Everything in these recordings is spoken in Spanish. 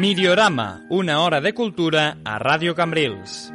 Miriorama, una hora de cultura a Radio Cambrils.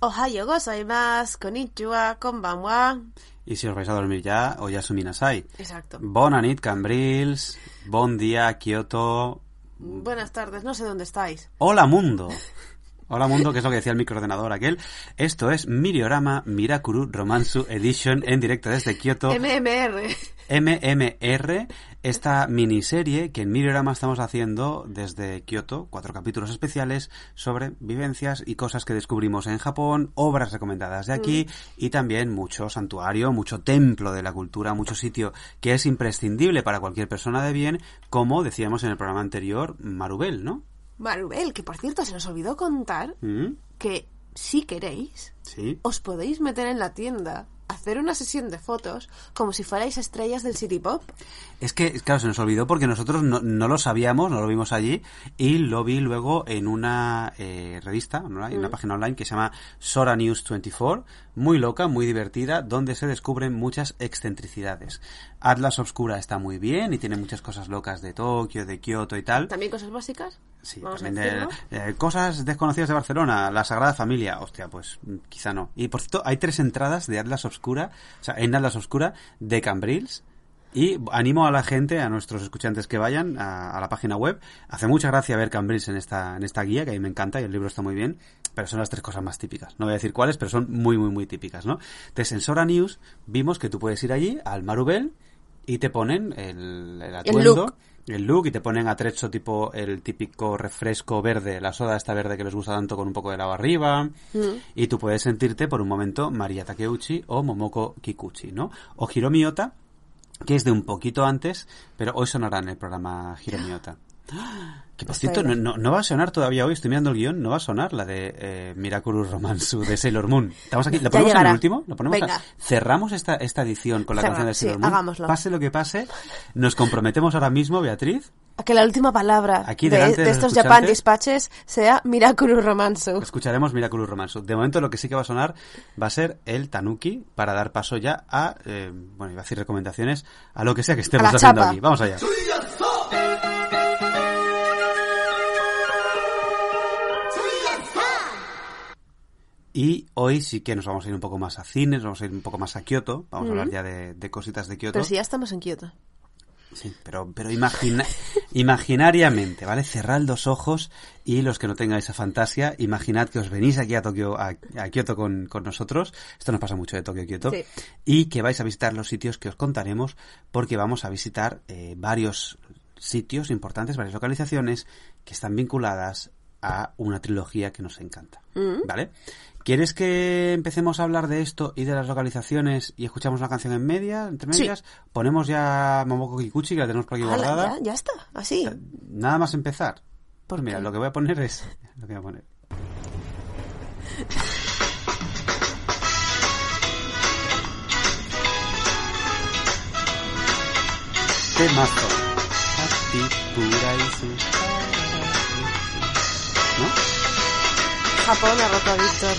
Ohio gozaimasu, konnichiwa, konbanwa. Y si os vais a dormir ya, o ya suminasai. Exacto. Bona nit, Cambrils. Bon día, Kioto. Buenas tardes, no sé dónde estáis. Hola, mundo. Hola mundo, que es lo que decía el microordenador aquel. Esto es Miriorama Mirakuru Romansu Edition en directo desde Kioto. MMR. MMR, esta miniserie que en Miriorama estamos haciendo desde Kioto, cuatro capítulos especiales sobre vivencias y cosas que descubrimos en Japón, obras recomendadas de aquí y también mucho santuario, mucho templo de la cultura, mucho sitio que es imprescindible para cualquier persona de bien, como decíamos en el programa anterior, Marubel, ¿no? Marubel, que por cierto se nos olvidó contar ¿Mm? que si queréis, Sí. os podéis meter en la tienda, hacer una sesión de fotos como si fuerais estrellas del City Pop. Es que, claro, se nos olvidó porque nosotros no, no lo sabíamos, no lo vimos allí y lo vi luego en una eh, revista, ¿no? en una página online que se llama Sora News 24, muy loca, muy divertida, donde se descubren muchas excentricidades. Atlas Obscura está muy bien y tiene muchas cosas locas de Tokio, de Kioto y tal. ¿También cosas básicas? Sí, Vamos a también de- eh, cosas desconocidas de Barcelona, la Sagrada Familia, hostia, pues quizá no. Y por cierto, hay tres entradas de Atlas Obscura, o sea, en Atlas Obscura de Cambrils. Y animo a la gente, a nuestros escuchantes que vayan a, a la página web. Hace mucha gracia ver Cambrils en esta, en esta guía, que a mí me encanta y el libro está muy bien. Pero son las tres cosas más típicas. No voy a decir cuáles, pero son muy, muy, muy típicas, ¿no? Entonces, en Sora News vimos que tú puedes ir allí al Marubel y te ponen el, el atuendo look. el look y te ponen atrecho tipo el típico refresco verde, la soda esta verde que les gusta tanto con un poco de lava arriba y tú puedes sentirte por un momento María Takeuchi o Momoko Kikuchi, ¿no? O Hiromi Ota, que es de un poquito antes, pero hoy sonará en el programa Hiromi Ota. Que por cierto, no, no- no va a sonar todavía hoy, estoy mirando el guion, no va a sonar la de eh, Miraculous Romansu de Sailor Moon. Estamos aquí, ¿lo ponemos en el último? ¿Lo ponemos a-. Cerramos esta, esta edición con la Cerra- canción de sí, Sailor Moon. hagámoslo. Pase lo que pase, nos comprometemos ahora mismo, Beatriz, A que la última palabra Aquí de, delante de de estos Japan. Dispatches sea Miraculous Romansu. Escucharemos Miraculous Romansu. De momento lo que sí que va a sonar va a ser el Tanuki para dar paso ya a, eh, bueno, iba a decir recomendaciones, a lo que sea que estemos haciendo chapa. aquí. Vamos allá. Y hoy sí que nos vamos a ir un poco más a cines, vamos a ir un poco más a Kioto, vamos a hablar ya de, de cositas de Kioto. Pero si ya estamos en Kioto. Sí, pero, pero imagina, imaginariamente, ¿vale? Cerrad los ojos y los que no tengan esa fantasía, imaginad que os venís aquí a Tokio, a, a Kioto con, con nosotros. Esto nos pasa mucho de Tokio a Kioto. Sí. Y que vais a visitar los sitios que os contaremos porque vamos a visitar eh, varios sitios importantes, varias localizaciones que están vinculadas a una trilogía que nos encanta. ¿Vale? ¿Quieres que empecemos a hablar de esto y de las localizaciones y escuchamos una canción en media, entre Sí. medias? Ponemos ya Momoko Kikuchi, que la tenemos por aquí guardada. ya, ya está, así. Nada más empezar. ¿Por Pues mira, qué? lo que voy a poner es... Lo que voy a poner. Hatipuraisu. ¿No? Japón ha roto a Víctor.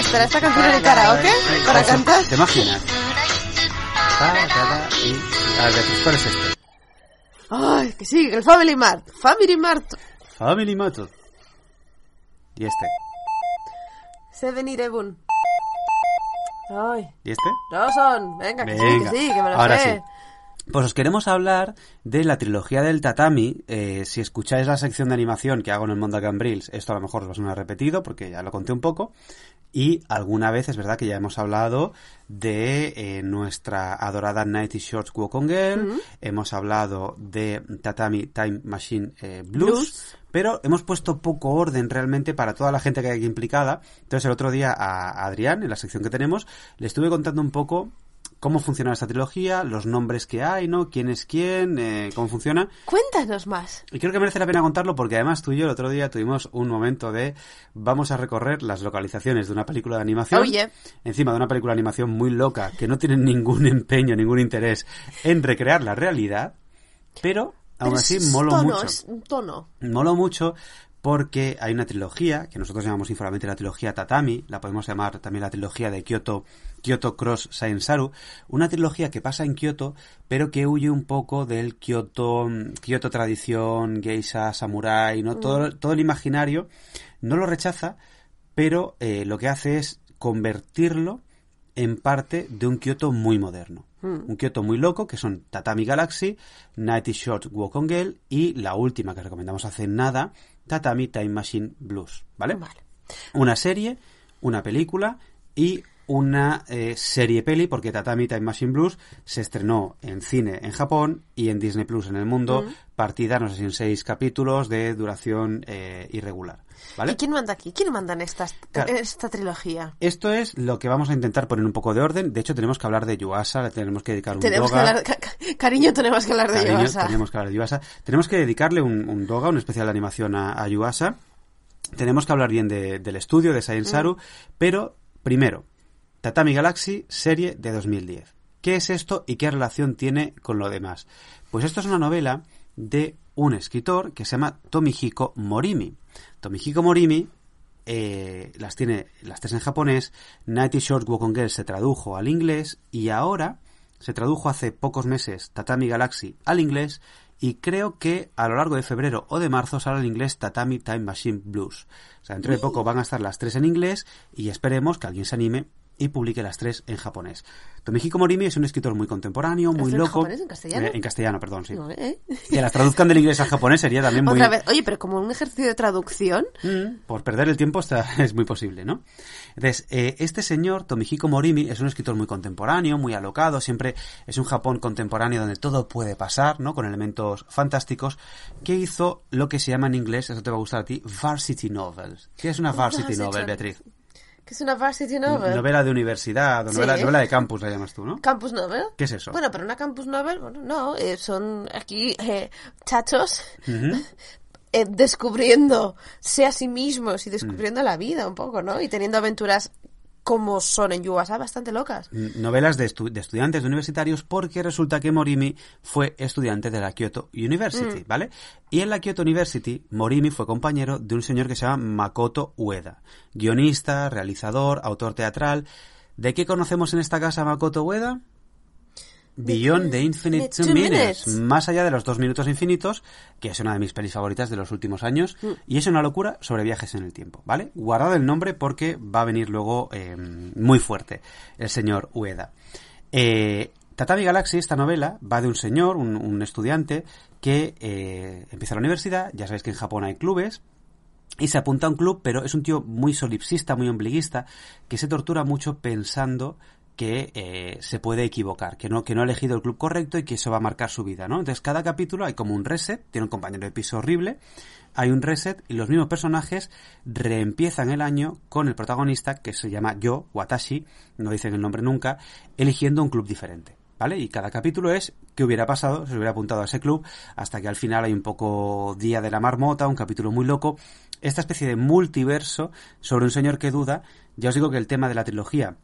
¿Estará esta canción el karaoke para Eso, cantar? ¿Te imaginas? A ver, ¿cuál es este? Ay, que sí, el Family Mart. Family Mart. Family Moto. ¿Y este? Seven Eleven. Ay, ¿Y este? Rawson. Venga, que sí, Venga, que sí, que me lo ahora sé. sí. Pues os queremos hablar de la trilogía del tatami. Eh, si escucháis la sección de animación que hago en el Mundo Cambrils, esto a lo mejor os va a sonar repetido porque ya lo conté un poco. Y alguna vez es verdad que ya hemos hablado de eh, nuestra adorada Nighty Shorts Walk on Girl, hemos hablado de Tatami Time Machine eh, Blues, Blues. pero hemos puesto poco orden realmente para toda la gente que hay aquí implicada. Entonces el otro día a Adrián, en la sección que tenemos, le estuve contando un poco cómo funciona esta trilogía, los nombres que hay, ¿no? ¿Quién es quién? eh, ¿Cómo funciona? Cuéntanos más. Y creo que merece la pena contarlo porque además tú y yo el otro día tuvimos un momento de vamos a recorrer las localizaciones de una película de animación. Oye. Encima de una película de animación muy loca que no tiene ningún empeño, ningún interés en recrear la realidad, pero aún así es moló tono, mucho. Tono. Moló mucho porque hay una trilogía, que nosotros llamamos informalmente la trilogía Tatami, la podemos llamar también la trilogía de Kyoto, Kyoto Cross Saensaru, una trilogía que pasa en Kyoto, pero que huye un poco del Kyoto, Kyoto tradición, geisha, samurai, ¿no? Todo, todo el imaginario no lo rechaza, pero eh, lo que hace es convertirlo en parte de un Kyoto muy moderno. Un Kyoto muy loco, que son Tatami Galaxy, Nighty Short Walk on Girl y la última que recomendamos hace nada, Tatami Time Machine Blues, ¿vale? Vale. Una serie, una película y una eh, serie peli, porque Tatami Time Machine Blues se estrenó en cine en Japón y en Disney Plus en el mundo, partida, no sé si en seis capítulos de duración eh, irregular, ¿vale? ¿Y quién manda aquí? ¿Quién manda en esta, Claro. esta trilogía? Esto es lo que vamos a intentar poner un poco de orden. De hecho, tenemos que hablar de Yuasa, le tenemos que dedicar un Tenemos doga. hablar, ca- ca- cariño, tenemos que hablar de Cariño, Yuasa. tenemos que hablar de Yuasa. Tenemos que dedicarle un, un doga, un especial de animación a, a Yuasa. Tenemos que hablar bien de- del estudio, de Science Saru. Pero, primero, Tatami Galaxy, serie de 2010. ¿Qué es esto y qué relación tiene con lo demás? Pues esto es una novela de un escritor que se llama Tomihiko Morimi. Tomihiko Morimi eh, las tiene las tres en japonés. Nighty Short Walk on Girl se tradujo al inglés y ahora se tradujo hace pocos meses Tatami Galaxy al inglés y creo que a lo largo de febrero o de marzo sale en inglés Tatami Time Machine Blues. O sea, dentro de poco van a estar las tres en inglés y esperemos que alguien se anime y publique las tres en japonés. Tomihiko Morimi es un escritor muy contemporáneo, muy en loco. japonés, en castellano? Eh, en castellano, perdón, sí. No, ¿eh? Que las traduzcan del inglés al japonés sería también muy... Otra vez. Oye, pero como un ejercicio de traducción, Mm, por perder el tiempo está, es muy posible, ¿no? Entonces, eh, este señor, Tomihiko Morimi, es un escritor muy contemporáneo, muy alocado, siempre es un Japón contemporáneo donde todo puede pasar, ¿no? Con elementos fantásticos, que hizo lo que se llama en inglés, eso te va a gustar a ti, varsity novels. ¿Qué es una varsity novel. Beatriz? Que es una varsity novel. Novela de universidad, o Sí. novela, de campus la llamas tú, ¿no? Campus novel. ¿Qué es eso? Bueno, pero una campus novel, bueno, no, eh, son aquí eh, chachos eh, descubriéndose a sí mismos y descubriendo la vida un poco, ¿no? Y teniendo aventuras como son en Yuasa, bastante locas. novelas de, estu- de estudiantes de universitarios porque resulta que Morimi fue estudiante de la Kyoto University, ¿vale? Y en la Kyoto University, Morimi fue compañero de un señor que se llama Makoto Ueda, guionista, realizador, autor teatral. ¿De qué conocemos en esta casa a Makoto Ueda? Beyond the Infinite Two Two minutes. Minutes. Más allá de los dos minutos infinitos, que es una de mis pelis favoritas de los últimos años, y es una locura sobre viajes en el tiempo, ¿vale? Guardad el nombre porque va a venir luego eh, muy fuerte el señor Ueda. Eh, Tatami Galaxy, esta novela, va de un señor, un, un estudiante, que eh, empieza la universidad, ya sabéis que en Japón hay clubes, y se apunta a un club, pero es un tío muy solipsista, muy ombliguista, que se tortura mucho pensando que eh, se puede equivocar, que no, que no ha elegido el club correcto y que eso va a marcar su vida, ¿no? Entonces cada capítulo hay como un reset, tiene un compañero de piso horrible, hay un reset y los mismos personajes reempiezan el año con el protagonista que se llama Yo, Watashi, no dicen el nombre nunca, eligiendo un club diferente. ¿Vale? Y cada capítulo es qué hubiera pasado si hubiera apuntado a ese club, hasta que al final hay un poco Día de la Marmota, un capítulo muy loco, esta especie de multiverso sobre un señor que duda. Ya os digo que el tema de la trilogía,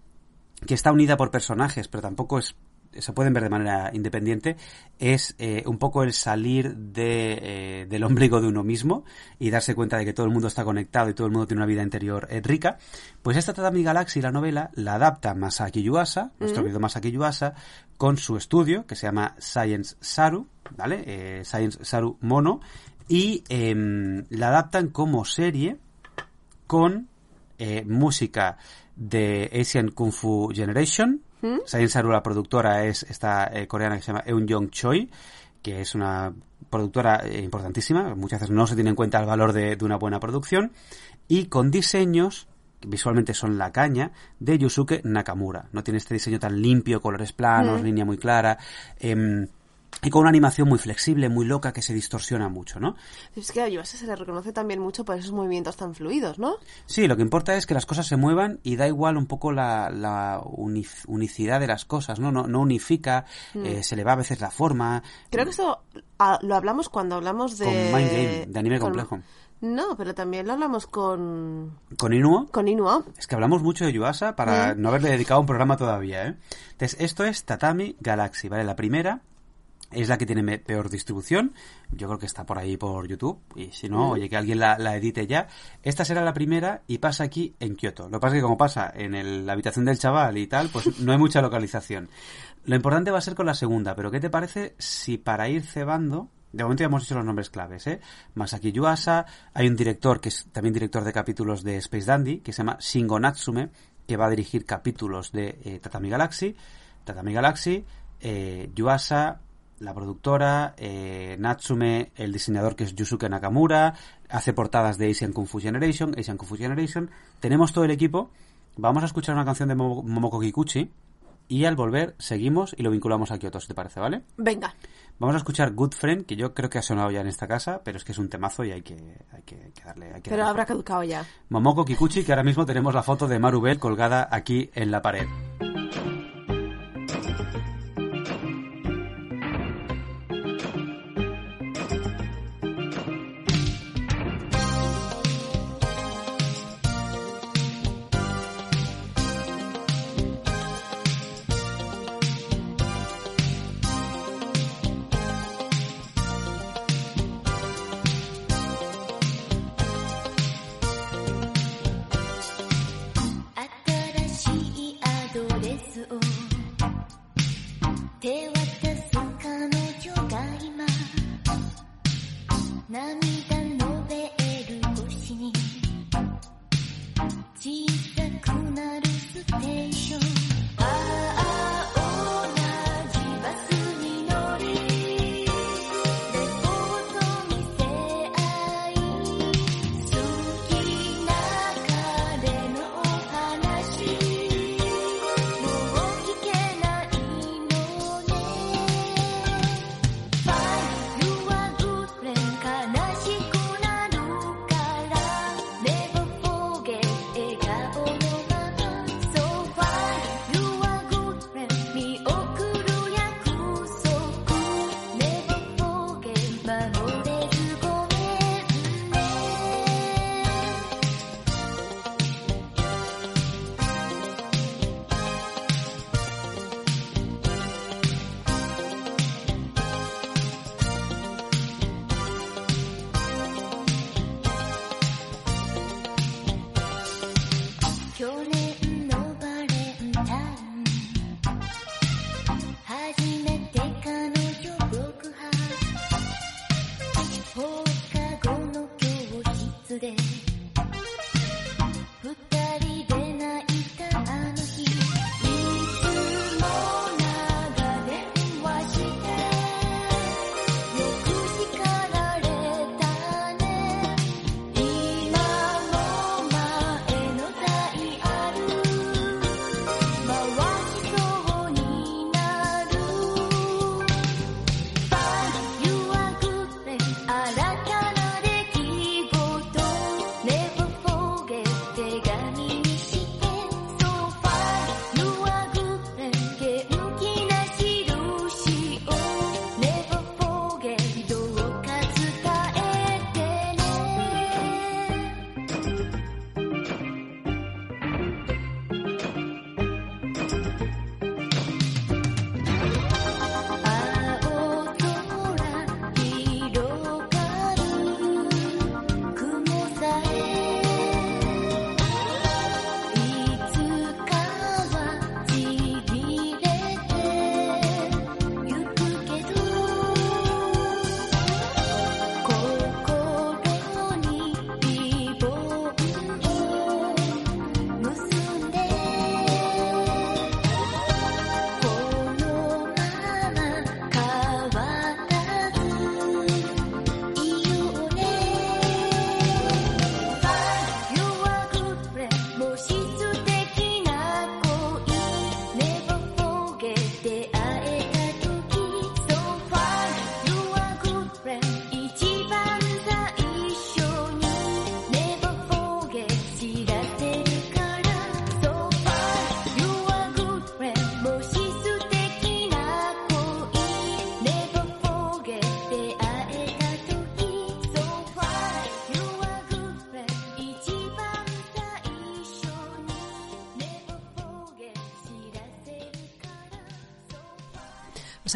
que está unida por personajes, pero tampoco es se pueden ver de manera independiente, es eh, un poco el salir de, eh, del ombligo de uno mismo y darse cuenta de que todo el mundo está conectado y todo el mundo tiene una vida interior eh, rica. Pues esta Tatami Galaxy, la novela, la adapta Masaki Yuasa, nuestro querido Masaki Yuasa, con su estudio que se llama Science Saru, ¿vale? Science Saru Mono, y em, la adaptan como serie con música de Asian Kung Fu Generation, ¿Mm? Saru, la productora, es esta eh, coreana que se llama Eun Jong Choi, que es una productora eh, importantísima. Muchas veces no se tiene en cuenta el valor de, de una buena producción. Y con diseños que visualmente son la caña, de Yusuke Nakamura. No tiene este diseño tan limpio, colores planos, Mm. línea muy clara. em, y con una animación muy flexible, muy loca, que se distorsiona mucho, ¿no? Es que a Yuasa se le reconoce también mucho por esos movimientos tan fluidos, ¿no? Sí, lo que importa es que las cosas se muevan y da igual un poco la, la uni- unicidad de las cosas, ¿no? No, no unifica, eh, se le va a veces la forma. Creo que esto ah, lo hablamos cuando hablamos de... Con Mind Game, de anime con- complejo. No, pero también lo hablamos con... Con Inuo, Con Inuo. es que hablamos mucho de Yuasa para no haberle dedicado un programa todavía, ¿eh? Entonces, esto es Tatami Galaxy, ¿vale? La primera es la que tiene peor distribución. Yo creo que está por ahí por YouTube. Y si no, oye, que alguien la, la edite ya. Esta será la primera y pasa aquí en Kioto. Lo que pasa es que como pasa en el- la habitación del chaval y tal, pues no hay mucha localización. Lo importante va a ser con la segunda, pero ¿qué te parece si para ir cebando... De momento ya hemos dicho los nombres claves, ¿eh? Masaki Yuasa, hay un director que es también director de capítulos de Space Dandy, que se llama Shingo Natsume, que va a dirigir capítulos de eh, Tatami Galaxy. Tatami Galaxy, eh, Yuasa, la productora, eh, Natsume, el diseñador que es Yusuke Nakamura, hace portadas de Asian Kung Fu Generation, Asian Kung Fu Generation. Tenemos todo el equipo. Vamos a escuchar una canción de Momo- Momoko Kikuchi y al volver seguimos y lo vinculamos a Kyoto, si te parece, ¿vale? Venga. Vamos a escuchar Good Friend, que yo creo que ha sonado ya en esta casa, pero es que es un temazo y hay que, hay que, hay que darle. Hay que Pero darle habrá caducado ya. Momoko Kikuchi, que ahora mismo tenemos la foto de Marubel colgada aquí en la pared.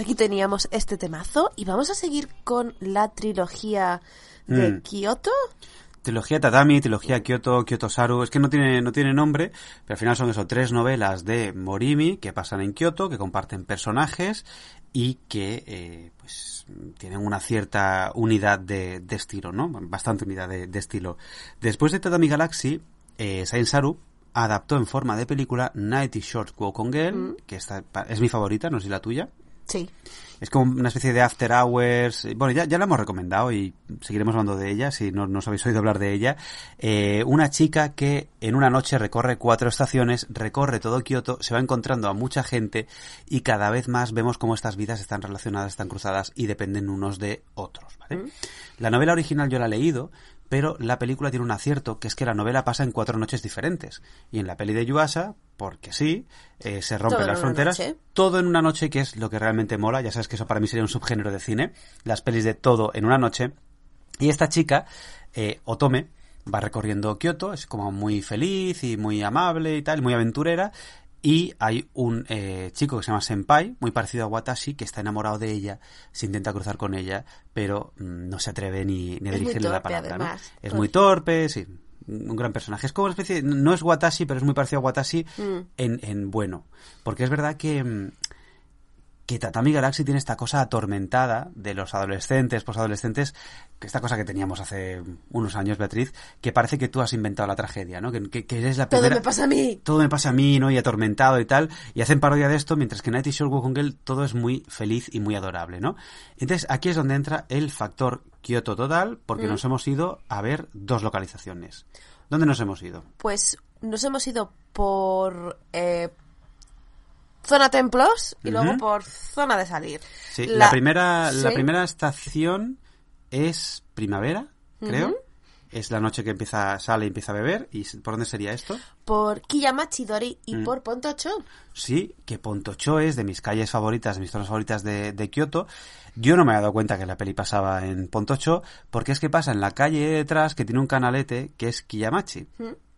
Aquí teníamos este temazo y vamos a seguir con la trilogía de Mm. Kioto. Trilogía Tatami, trilogía Kyoto, Kyoto Saru, es que no tiene, no tiene nombre, pero al final son eso, tres novelas de Morimi que pasan en Kyoto, que comparten personajes y que eh, pues tienen una cierta unidad de, de estilo, ¿no? Bastante unidad de, de estilo. Después de Tatami Galaxy, eh, Saint Saru adaptó en forma de película Nighty Short Wokon Girl, que esta es mi favorita, no sé si la tuya. Sí. Es como una especie de after hours. Bueno, ya, ya la hemos recomendado y seguiremos hablando de ella si no, no os habéis oído hablar de ella. Eh, una chica que en una noche recorre cuatro estaciones, recorre todo Kioto, se va encontrando a mucha gente y cada vez más vemos cómo estas vidas están relacionadas, están cruzadas y dependen unos de otros. ¿vale? La novela original yo la he leído, pero la película tiene un acierto, que es que la novela pasa en cuatro noches diferentes. Y en la peli de Yuasa, porque sí, eh, se rompen Todo las fronteras, noche. todo en una noche, que es lo que realmente mola. Ya sabes que eso para mí sería un subgénero de cine. Las pelis de todo en una noche. Y esta chica, eh, Otome, va recorriendo Kioto, es como muy feliz y muy amable y tal, muy aventurera. Y hay un eh, chico que se llama Senpai, muy parecido a Watashi, que está enamorado de ella, se intenta cruzar con ella, pero mm, no se atreve ni, ni a dirigirle la palabra. Es muy torpe, sí. Un gran personaje. Es como una especie, no es Watashi, pero es muy parecido a Watashi Mm. en, en bueno. Porque es verdad que, mm, que Tatami Galaxy tiene esta cosa atormentada de los adolescentes, posadolescentes, que esta cosa que teníamos hace unos años, Beatriz, que parece que tú has inventado la tragedia, ¿no? Que, que, que eres la Todo primera... me pasa a mí. Todo me pasa a mí, ¿no? Y atormentado y tal. Y hacen parodia de esto, mientras que Nighty Shore Wukong Girl todo es muy feliz y muy adorable, ¿no? Entonces, aquí es donde entra el factor Kyoto total, porque nos hemos ido a ver dos localizaciones. ¿Dónde nos hemos ido? Pues nos hemos ido por eh, zona templos y luego por zona de salir. Sí, la, primera, la primera estación es primavera, creo. Es la noche que empieza, sale y empieza a beber. ¿Y por dónde sería esto? Por Kiyamachi Dori y Mm. por Pontocho. Sí, que Pontocho es de mis calles favoritas, de mis zonas favoritas de, de Kioto. Yo no me había dado cuenta que la peli pasaba en Pontocho, porque es que pasa en la calle de detrás que tiene un canalete que es Kiyamachi.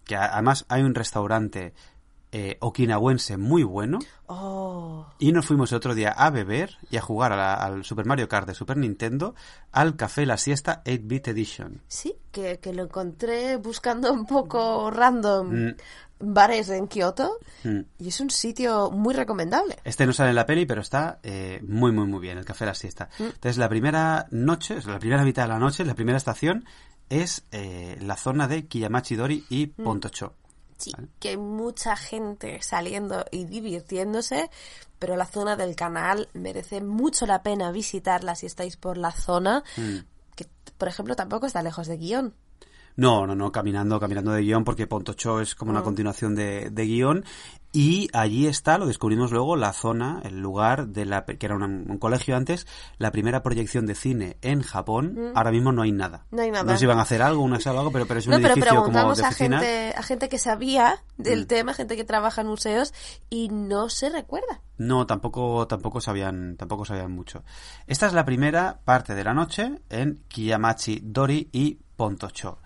Que a- además hay un restaurante eh, okinawense muy bueno. Oh, Y nos fuimos el otro día a beber y a jugar a la- al Super Mario Kart de Super Nintendo al Café La Siesta 8-Bit Edition. sí, que, que lo encontré buscando un poco random Mm. bares en Kioto Mm. y es un sitio muy recomendable. Este no sale en la peli, pero está eh, muy, muy, muy bien, el Café La Siesta. Entonces, la primera noche, la primera mitad de la noche, la primera estación, es eh, la zona de Kiyamachi Dori y Pontocho. Sí, Vale. que hay mucha gente saliendo y divirtiéndose, pero la zona del canal merece mucho la pena visitarla si estáis por la zona, Mm. que por ejemplo tampoco está lejos de guion. No, no, no, caminando, caminando de guion, porque Pontocho es como una continuación de, de guion. Y allí está, lo descubrimos luego, la zona, el lugar de la, que era una- un colegio antes, la primera proyección de cine en Japón. Ahora mismo no hay nada. No hay nada. No sé si van a hacer algo, una sala o algo, pero, pero es un No, pero edificio como preguntamos de a gente, a gente que sabía del Mm. tema, gente que trabaja en museos y no se recuerda. No, tampoco, tampoco sabían, tampoco sabían mucho. Esta es la primera parte de la noche en Kiyamachi Dori y Pontocho.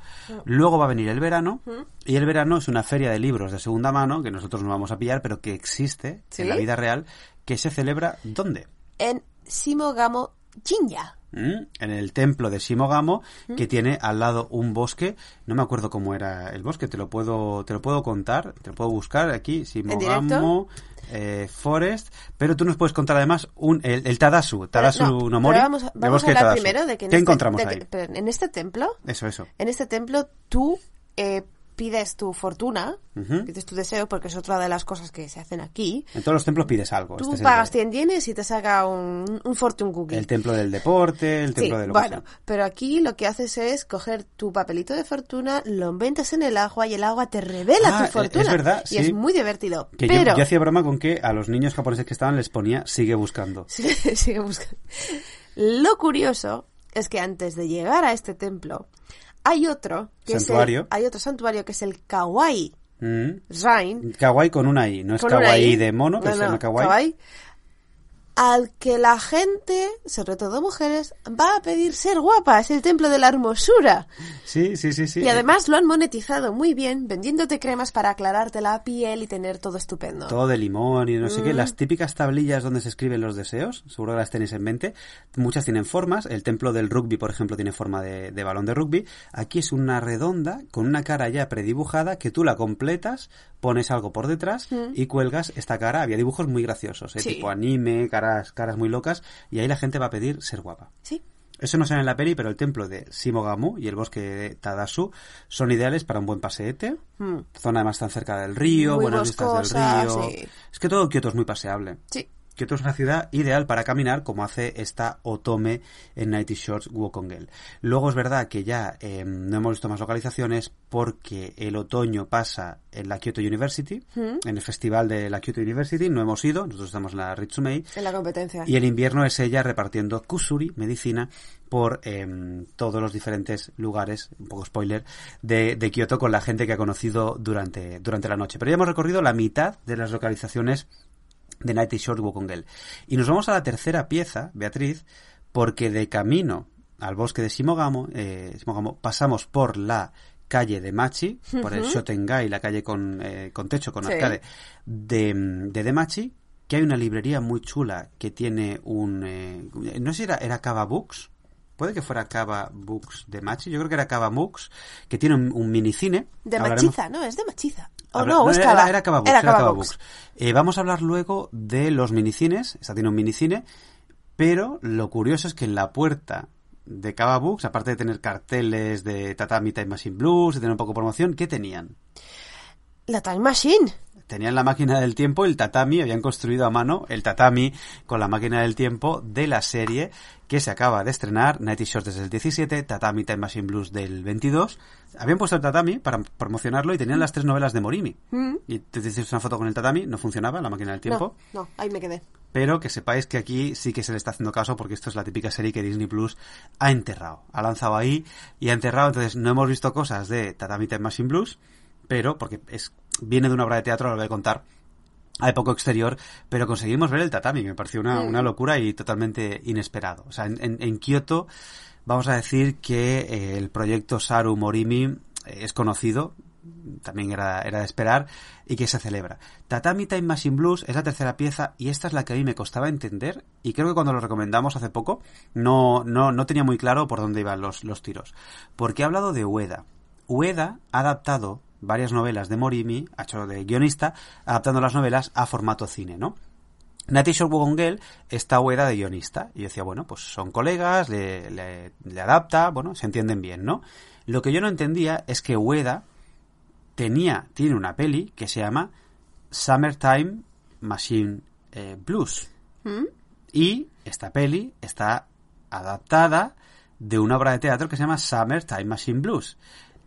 Luego va a venir el verano, y el verano es una feria de libros de segunda mano, que nosotros no vamos a pillar, pero que existe ¿Sí? en la vida real, que se celebra ¿dónde? En Shimogamo Jinja. En el templo de Shimogamo, que tiene al lado un bosque. No me acuerdo cómo era el bosque, te lo puedo, te lo puedo contar, te lo puedo buscar aquí, Shimogamo eh, Forest. Pero tú nos puedes contar además un, el, el Tadasu, Tadasu no, no, Mori. pero vamos, a- el vamos a bosque de hablar Tadasu. primero de que en ¿Qué este, encontramos de que- ahí? en este templo, Eso, eso. en este templo tú eh, pides tu fortuna, pides tu deseo, porque es otra de las cosas que se hacen aquí. En todos los templos pides algo. Tú Este es pagas de- 100 yenes y te saca un, un fortune cookie. el templo del deporte, el Sí, templo de lo bueno, pero aquí lo que haces es coger tu papelito de fortuna, lo inventas en el agua y el agua te revela Ah, tu es fortuna. verdad, y es muy divertido. Que yo- pero yo, hacía broma con que a los niños japoneses que estaban les ponía sigue buscando. Sigue buscando. Lo curioso es que antes de llegar a este templo hay otro que Santuario. es el, hay otro santuario que es el Kawaii Mm. Shrine Kawaii con una I, no es kawaii de mono, que No, se no, llama kawaii. Al que la gente, sobre todo mujeres, va a pedir ser guapa. Es el templo de la hermosura. Sí, sí, sí, sí. Y además lo han monetizado muy bien, vendiéndote cremas para aclararte la piel y tener todo estupendo. Todo de limón y no sé qué. Mm. Las típicas tablillas donde se escriben los deseos, seguro que las tenéis en mente. Muchas tienen formas. El templo del rugby, por ejemplo, tiene forma de, de balón de rugby. Aquí es una redonda con una cara ya predibujada que tú la completas, pones algo por detrás y cuelgas esta cara. Había dibujos muy graciosos, ¿eh? Mm. Sí. tipo anime, caras, caras muy locas. Y ahí la gente va a pedir ser guapa. Sí. Eso no sale en la peli, pero el templo de Shimogamu y el bosque de Tadasu son ideales para un buen paseete. Mm. Zona además tan cerca del río, Muy buenas vistas del río. sí. Es que todo Kioto es muy paseable. Sí. Kioto es una ciudad ideal para caminar como hace esta Otome en Nighty Shorts Wokongel. Luego es verdad que ya eh, no hemos visto más localizaciones porque el otoño pasa en la Kyoto University, en el festival de la Kyoto University, no hemos ido, nosotros estamos en la Ritsumei, En la competencia. y el invierno es ella repartiendo kusuri, medicina, por em, todos los diferentes lugares, un poco spoiler, de, de Kioto con la gente que ha conocido durante, durante la noche. Pero ya hemos recorrido la mitad de las localizaciones de Nighty Short Wukongel. Y nos vamos a la tercera pieza, Beatriz, porque de camino al bosque de Shimogamo, eh, Shimogamo pasamos por la calle de Machi, por el Shotengai, la calle con, eh, con techo, con Sí. arcade, de, de Demachi, que hay una librería muy chula que tiene un... eh, no sé si era, era Kava Books, puede que fuera Kava Books de Machi, yo creo que era Kava Books, que tiene un, un minicine. De Hablaremos- machiza, ¿no? Es de machiza. O Habla- no, es era, era Era. Eh, vamos a hablar luego de los minicines. Esta tiene un minicine. Pero lo curioso es que en la puerta de Cava Books, aparte de tener carteles de Tatami Time Machine Blues, de tener un poco de promoción, ¿qué tenían? La Time Machine. Tenían la máquina del tiempo, el tatami, habían construido a mano el tatami con la máquina del tiempo de la serie que se acaba de estrenar, Nighty Shorts desde el 17, Tatami Time Machine Blues del 22. Habían puesto el tatami para promocionarlo y tenían las tres novelas de Morimi. Y te hiciste una foto con el tatami, no funcionaba la máquina del tiempo. No, no, ahí me quedé. Pero que sepáis que aquí sí que se le está haciendo caso porque esto es la típica serie que Disney Plus ha enterrado. Ha lanzado ahí y ha enterrado. Entonces no hemos visto cosas de Tatami Time Machine Blues, pero porque es viene de una obra de teatro, lo voy a contar. Hay poco exterior, pero conseguimos ver el tatami, que me pareció una, una locura y totalmente inesperado. O sea, en, en, en Kioto vamos a decir que eh, el proyecto Saru Morimi eh, es conocido, también era, era de esperar, y que se celebra. Tatami Time Machine Blues es la tercera pieza y esta es la que a mí me costaba entender y creo que cuando lo recomendamos hace poco no, no, no tenía muy claro por dónde iban los, los tiros. Porque he hablado de Ueda. Ueda ha adaptado varias novelas de Morimi, ha hecho de guionista, adaptando las novelas a formato cine, ¿no? Nati Shorwogongel está Ueda de guionista. Y yo decía, bueno, pues son colegas, le, le, le adapta, bueno, se entienden bien, ¿no? Lo que yo no entendía es que Ueda tenía, tiene una peli que se llama Summertime Machine eh, Blues. Y esta peli está adaptada de una obra de teatro que se llama Summertime Machine Blues.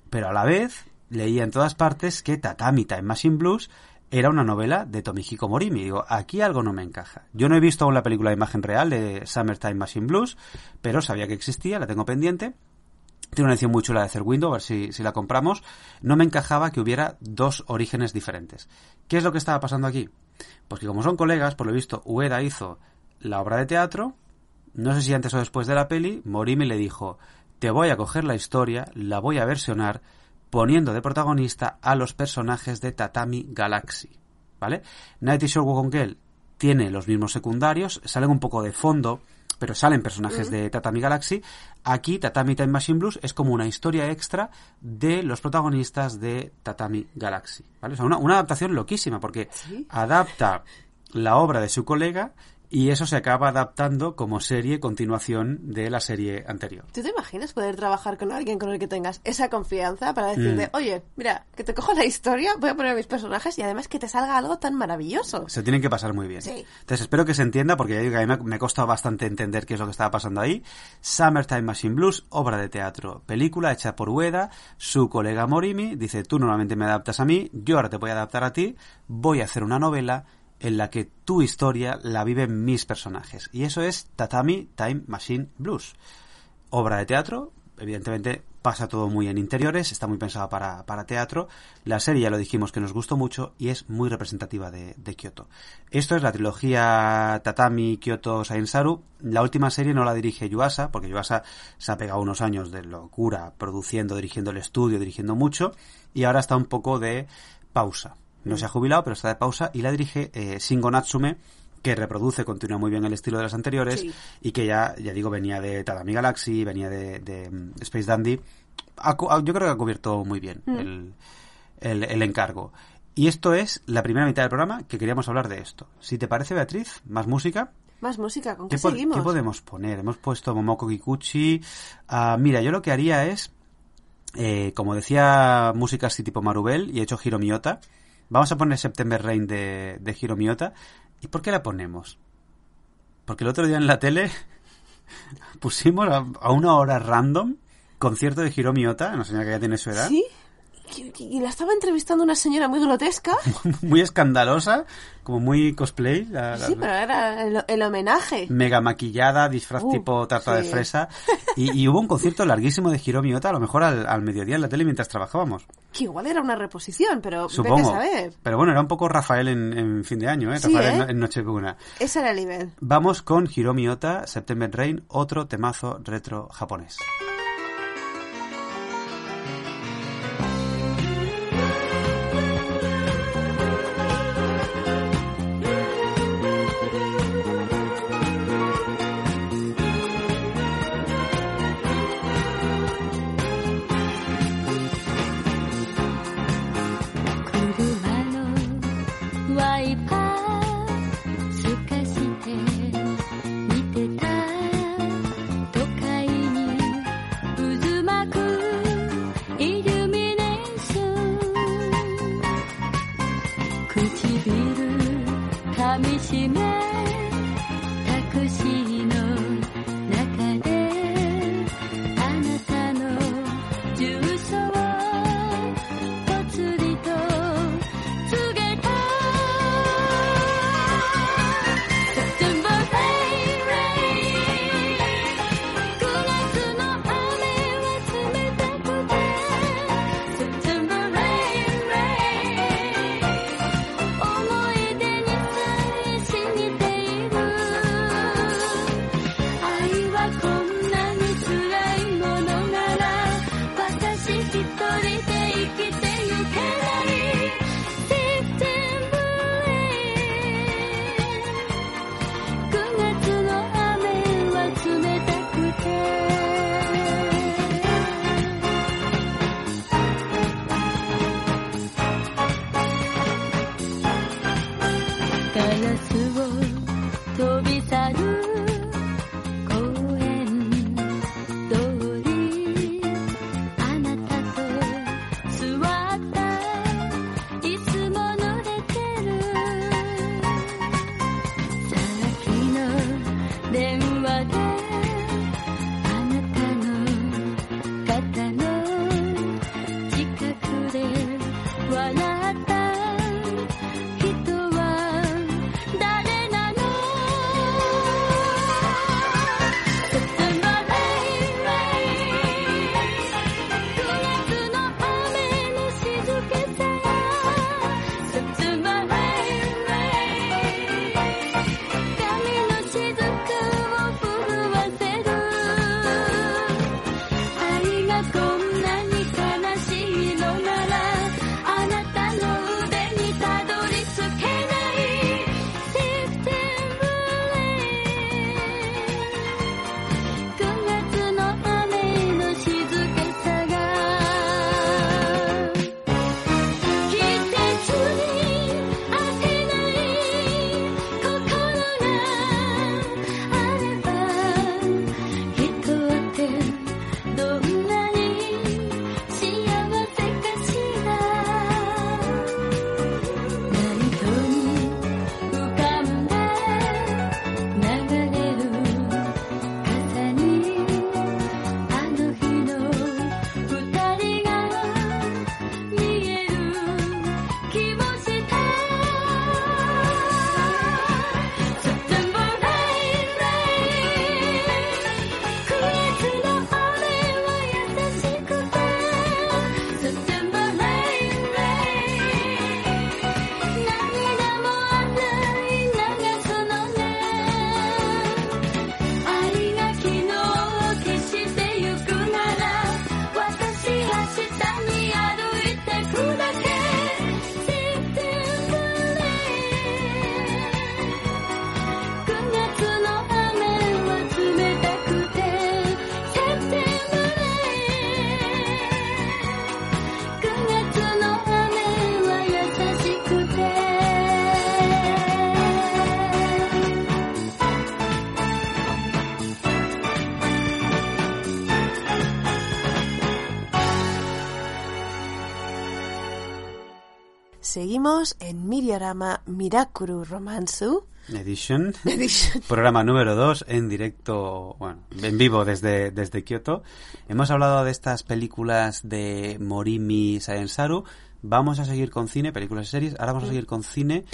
Pero a la vez leía en todas partes que Tatami Time Machine Blues era una novela de Tomihiko Morimi. Digo, aquí algo no me encaja. Yo no he visto aún la película de imagen real de Summertime Machine Blues, pero sabía que existía, la tengo pendiente. Tiene una edición muy chula de hacer a ver si, si la compramos. No me encajaba que hubiera dos orígenes diferentes. ¿Qué es lo que estaba pasando aquí? Pues que como son colegas, por lo visto, Ueda hizo la obra de teatro. No sé si antes o después de la peli, Morimi le dijo, te voy a coger la historia, la voy a versionar, poniendo de protagonista a los personajes de Tatami Galaxy. ¿Vale? Nighty Shore Wokongel tiene los mismos secundarios, salen un poco de fondo, pero salen personajes de Tatami Galaxy. Aquí Tatami Time Machine Blues es como una historia extra de los protagonistas de Tatami Galaxy. ¿vale? O sea, una, una adaptación loquísima porque adapta la obra de su colega y eso se acaba adaptando como serie continuación de la serie anterior. ¿Tú te imaginas poder trabajar con alguien con el que tengas esa confianza para decirle, Mm. oye, mira, que te cojo la historia, voy a poner a mis personajes y además que te salga algo tan maravilloso? Se tienen que pasar muy bien. Sí. Entonces espero que se entienda porque ya digo que a mí me, me ha costado bastante entender qué es lo que estaba pasando ahí. Summertime Machine Blues, obra de teatro, película hecha por Ueda, su colega Morimi, dice tú normalmente me adaptas a mí, yo ahora te voy a adaptar a ti, voy a hacer una novela en la que tu historia la viven mis personajes. Y eso es Tatami Time Machine Blues. Obra de teatro, evidentemente pasa todo muy en interiores, está muy pensada para, para teatro. La serie ya lo dijimos que nos gustó mucho y es muy representativa de, de Kyoto. Esto es la trilogía Tatami, Kyoto, Sainsaru. La última serie no la dirige Yuasa, porque Yuasa se ha pegado unos años de locura produciendo, dirigiendo el estudio, dirigiendo mucho, y ahora está un poco de pausa. No se ha jubilado, pero está de pausa y la dirige eh, Shingo Natsume, que reproduce, continúa muy bien el estilo de las anteriores Sí. y que ya, ya digo, venía de Tatami Galaxy, venía de, de, mm, Space Dandy. Ha yo creo que ha cubierto muy bien el, el, el encargo. Y esto es la primera mitad del programa que queríamos hablar de esto. Si te parece, Beatriz, más música. Más música, ¿con qué, ¿Qué, seguimos? qué podemos poner? Hemos puesto Momoko Kikuchi. Ah, mira, yo lo que haría es, eh, como decía, música así tipo Marubel y he hecho Hiro Miyota. Vamos a poner September Rain de, de Hiro Miyota. ¿Y por qué la ponemos? Porque el otro día en la tele pusimos a, una hora random concierto de Hiro Miyota, una señora que ya tiene su edad. ¿Sí? Y- la estaba entrevistando una señora muy grotesca. Muy escandalosa, como muy cosplay. la- la- Sí, pero era el, el homenaje. mega maquillada, disfraz Uh, tipo tarta de fresa. Y, y hubo un concierto larguísimo de Hiro Miyota, a lo mejor al, al mediodía en la tele mientras trabajábamos. Que igual era una reposición, pero vete a Supongo. saber. Pero bueno, era un poco Rafael en, en fin de año, ¿eh? Sí, Rafael en- ¿eh? en, Nochebuena. Ese era el nivel. Vamos con Hiro Miyota, September Rain, otro temazo retro japonés. Seguimos en Miriorama Mirakuru Romansu. Edition. Edition. Programa número 2 en directo, bueno, en vivo desde, desde Kioto. Hemos hablado de estas películas de Morimi Saensaru. Vamos a seguir con cine, películas y series. Ahora vamos a seguir con cine.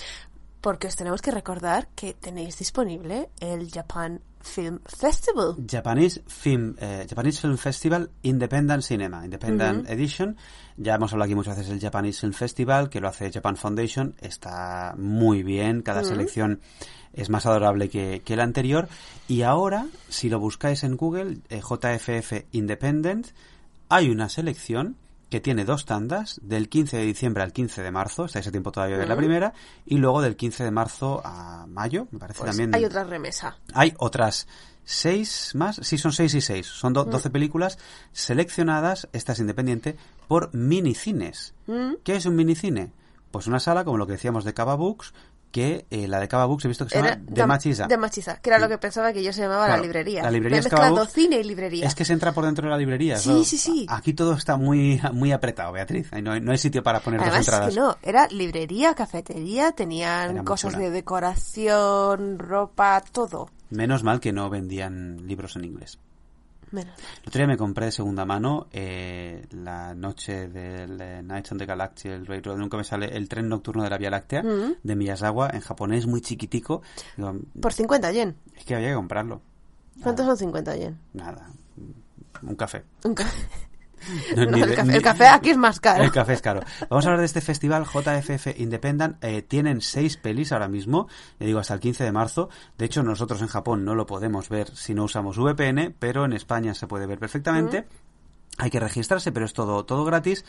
Porque os tenemos que recordar que tenéis disponible el Japan Film Festival. Japanese Film, eh, Japanese Film Festival Independent Cinema, Independent. Edition. Ya hemos hablado aquí muchas veces del Japanese Film Festival, que lo hace Japan Foundation. Está muy bien, cada selección es más adorable que, que la anterior. Y ahora, si lo buscáis en Google, eh, JFF Independent, hay una selección que tiene dos tandas, del 15 de diciembre al 15 de marzo, estáis a tiempo todavía de la primera, y luego del 15 de marzo a mayo, me parece Pues también. hay otra remesa. Hay otras seis más, sí, son seis y seis. Son do- 12 películas seleccionadas, esta es independiente, por minicines. Mm. ¿Qué es un minicine? Pues una sala, como lo que decíamos de Cava Books, que eh, la de Cava Books he visto que se Era llama De Machiza. De Machiza, que era lo que pensaba que yo se llamaba Claro, la librería. la librería Me he es cine y librería. Es que se entra por dentro de la librería. Sí, eso- sí, sí. Aquí todo está muy, muy apretado, Beatriz. No hay, no hay sitio para poner Además dos entradas. es que no, era librería, cafetería, tenían Era cosas de decoración, ropa, todo. Menos mal que no vendían libros en inglés. Menos. El otro día me compré de segunda mano eh, la noche del eh, Night on the Galaxy, el Railroad, nunca me sale el tren nocturno de la Vía Láctea Mm. de Miyazawa en japonés muy chiquitico. Digo, Por 50 yen. es que había que comprarlo. ¿Cuántos son 50 yen? Nada, un café. Un ca- No, No, ni el, de- café, ni- el café aquí es más caro. El café es caro. Vamos a hablar de este festival JFF Independent. Eh, tienen seis pelis ahora mismo, le digo hasta el 15 de marzo. De hecho, nosotros en Japón no lo podemos ver si no usamos VPN, pero en España se puede ver perfectamente. Hay que registrarse, pero es todo, todo gratis.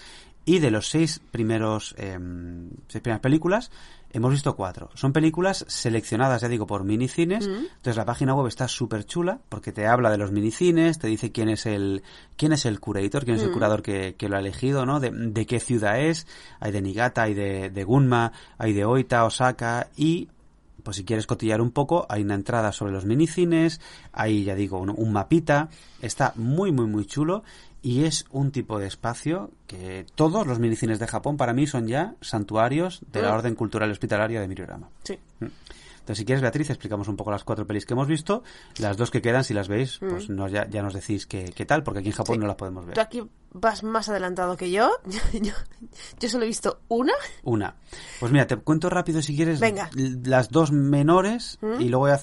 Y de los seis primeros, em, seis primeras películas, hemos visto cuatro. Son películas seleccionadas, ya digo, por minicines. Entonces la página web está súper chula porque te habla de los minicines, te dice quién es el, quién es el curator, quién es el curador que, que lo ha elegido, ¿no? De, de qué ciudad es. Hay de Niigata, hay de, de Gunma, hay de Oita, Osaka y pues si quieres cotillar un poco, hay una entrada sobre los minicines, hay, ya digo, un, un mapita, está muy, muy, muy chulo y es un tipo de espacio que todos los minicines de Japón para mí son ya santuarios de la Mm. Orden Cultural Hospitalaria de Miriorama. Sí. Entonces, si quieres, Beatriz, explicamos un poco las cuatro pelis que hemos visto. Las dos que quedan, si las veis, pues nos, ya, ya nos decís qué, qué tal, porque aquí en Japón Mm. Sí. no las podemos ver. Tú aquí vas más adelantado que yo. Yo, yo, yo solo he visto una. Una. Pues mira, te cuento rápido si quieres Venga. las dos menores ¿Mm? y luego ya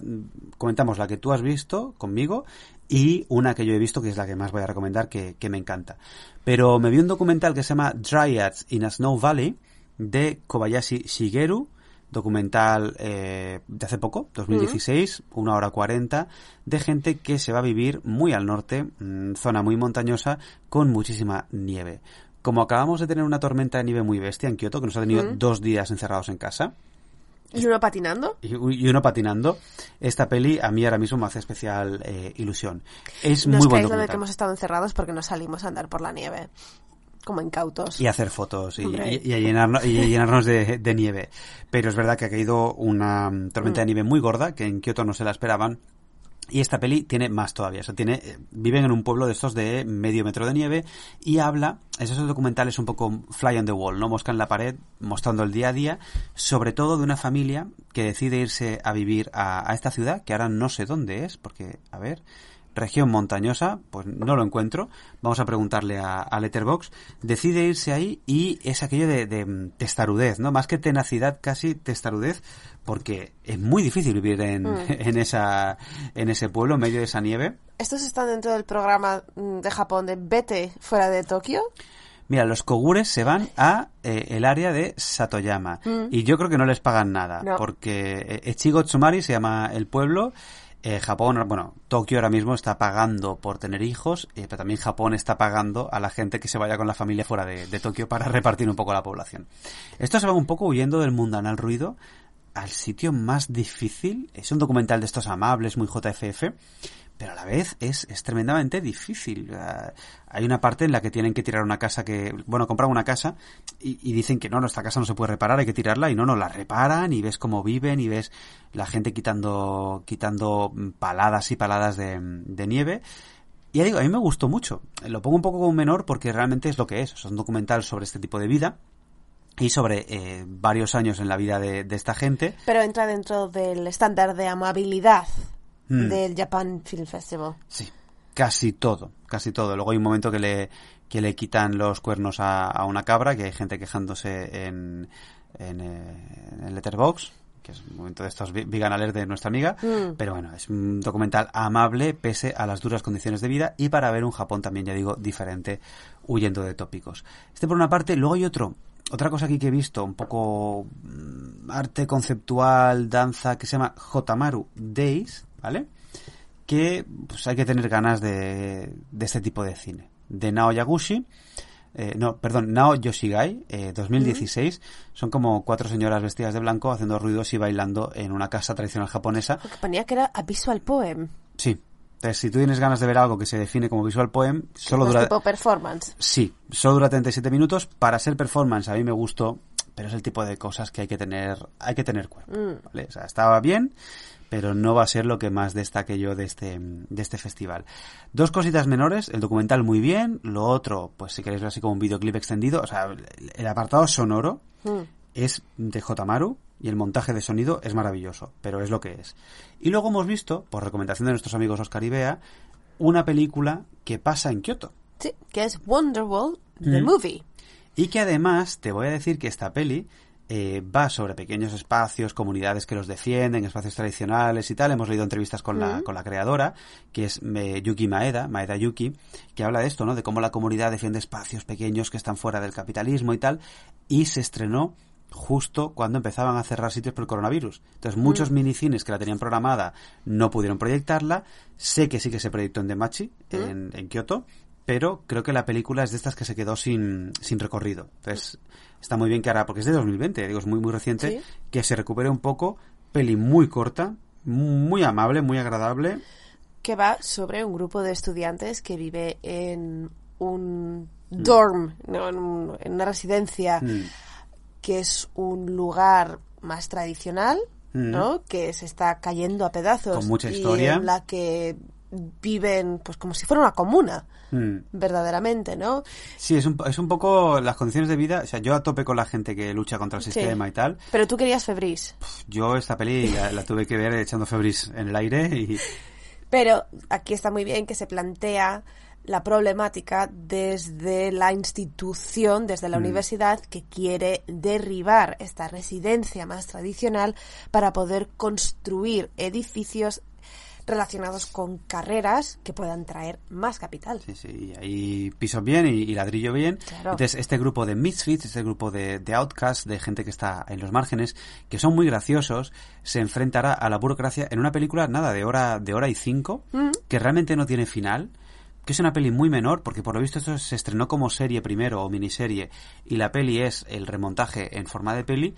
comentamos la que tú has visto conmigo y una que yo he visto que es la que más voy a recomendar que, que me encanta. Pero me vi un documental que se llama Dryads in a Snow Valley de Kobayashi Shigeru, documental eh, de hace poco, 2016, una hora 40, de gente que se va a vivir muy al norte, mm, zona muy montañosa, con muchísima nieve. Como acabamos de tener una tormenta de nieve muy bestia en Kioto, que nos ha tenido dos días encerrados en casa, Y uno patinando. y, y uno patinando, esta peli a mí ahora mismo me hace especial eh, ilusión. Es No muy es buen que lo de que hemos estado encerrados porque no salimos a andar por la nieve. Como incautos. y hacer fotos y, y- y a llenarnos, y a llenarnos de, de nieve. Pero es verdad que ha caído una mm, tormenta de nieve muy gorda que en Kioto no se la esperaban. Y esta peli tiene más todavía. O sea, tiene, eh, viven en un pueblo de estos de medio metro de nieve y habla, esos documentales un poco fly on the wall, ¿no? Mosca en la pared, mostrando el día a día, sobre todo de una familia que decide irse a vivir a, a esta ciudad, que ahora no sé dónde es, porque, a ver, región montañosa, pues no lo encuentro. Vamos a preguntarle a, a Letterbox. Decide irse ahí y es aquello de, de, mm, testarudez, ¿no? Más que tenacidad, casi testarudez, porque es muy difícil vivir en, Mm. en esa en ese pueblo, en medio de esa nieve. Estos están dentro del programa mm, de Japón de Vete fuera de Tokio. Mira, los kogures se van a eh, el área de Satoyama Mm. y yo creo que no les pagan nada No. porque eh, Echigo Tsumari se llama el pueblo. eh, Japón, bueno, Tokio ahora mismo está pagando por tener hijos, eh, pero también Japón está pagando a la gente que se vaya con la familia fuera de, de Tokio para repartir un poco la población. Esto se va un poco huyendo del mundanal ruido al sitio más difícil. Es un documental de estos amables, muy JFF, pero a la vez es, es tremendamente difícil. Ah, hay una parte en la que tienen que tirar una casa que, bueno, compran una casa y, dicen que no, nuestra casa no se puede reparar, hay que tirarla y no, no la reparan y ves cómo viven y ves la gente quitando, quitando paladas y paladas de, de nieve. Y ya digo, a mí me gustó mucho. Lo pongo un poco como menor porque realmente es lo que es. Es un documental sobre este tipo de vida y sobre eh, varios años en la vida de, de esta gente. Pero entra dentro del estándar de amabilidad Mm. del Japan Film Festival. Sí, casi todo, casi todo. Luego hay un momento que le, que le quitan los cuernos a, a una cabra, que hay gente quejándose en, en, eh, en Letterboxd, que es un momento de estos vegan alert de nuestra amiga. Mm. Pero bueno, es un documental amable pese a las duras condiciones de vida y para ver un Japón también, ya digo, diferente, huyendo de tópicos. Este por una parte, luego hay otro. Otra cosa aquí que he visto, un poco mm, arte conceptual, danza, que se llama Hotamaru Days, ¿vale? que pues hay que tener ganas de, de este tipo de cine. De Nao Yaguchi, eh, no, perdón, Nao Yoshigai, eh, 2016, son como cuatro señoras vestidas de blanco haciendo ruidos y bailando en una casa tradicional japonesa. Porque ponía que era a visual poem. Sí, entonces si tú tienes ganas de ver algo que se define como visual poem, solo Más dura... tipo performance. Sí, solo dura 37 minutos. Para ser performance a mí me gustó, pero es el tipo de cosas que hay que tener, hay que tener cuerpo, Mm. ¿vale? O sea, estaba bien, pero no va a ser lo que más destaque yo de este, de este festival. Dos cositas menores, el documental muy bien, lo otro, pues si queréis ver así como un videoclip extendido, o sea, el, apartado sonoro Mm. es de J. y el montaje de sonido es maravilloso, pero es lo que es. Y luego hemos visto, por recomendación de nuestros amigos Oscar y Bea, una película que pasa en Kioto. Sí, que es Wonderwall, the Mm. movie. Y que además te voy a decir que esta peli eh, va sobre pequeños espacios, comunidades que los defienden, espacios tradicionales y tal. Hemos leído entrevistas con, la, Mm. con la creadora, que es eh, Yuki Maeda, Maeda Yuki, que habla de esto, ¿no? De cómo la comunidad defiende espacios pequeños que están fuera del capitalismo y tal. Y se estrenó justo cuando empezaban a cerrar sitios por el coronavirus. Entonces muchos minicines que la tenían programada no pudieron proyectarla. Sé que sí que se proyectó en Demachi, en, en Kioto, pero creo que la película es de estas que se quedó sin, sin recorrido. Entonces, está muy bien que ahora, porque es de 2020, digo, es muy, muy reciente, Sí. que se recupere un poco. Peli muy corta, muy amable, muy agradable. que va sobre un grupo de estudiantes que vive en un Mm. dorm, ¿no? en, un- en una residencia Mm. Que es un lugar más tradicional, Mm. ¿no? Que se está cayendo a pedazos. Con mucha y historia. en la que viven, pues como si fuera una comuna, Mm. verdaderamente, ¿no? Sí, es un, es un poco las condiciones de vida. O sea, yo a tope con la gente que lucha contra el Sí. sistema y tal. Pero tú querías Febris. Yo esta peli la, la tuve que ver echando febris en el aire y... Pero aquí está muy bien que se plantea la problemática desde la institución, desde la Mm. universidad, que quiere derribar esta residencia más tradicional para poder construir edificios relacionados con carreras que puedan traer más capital. Sí, sí, y ahí piso bien y, y ladrillo bien. Claro. Entonces, este grupo de misfits, este grupo de, de outcasts, de gente que está en los márgenes, que son muy graciosos, se enfrentará a la burocracia en una película, nada, de hora, de hora y cinco, Mm. que realmente no tiene final, que es una peli muy menor, porque por lo visto esto se estrenó como serie primero o miniserie, y la peli es el remontaje en forma de peli,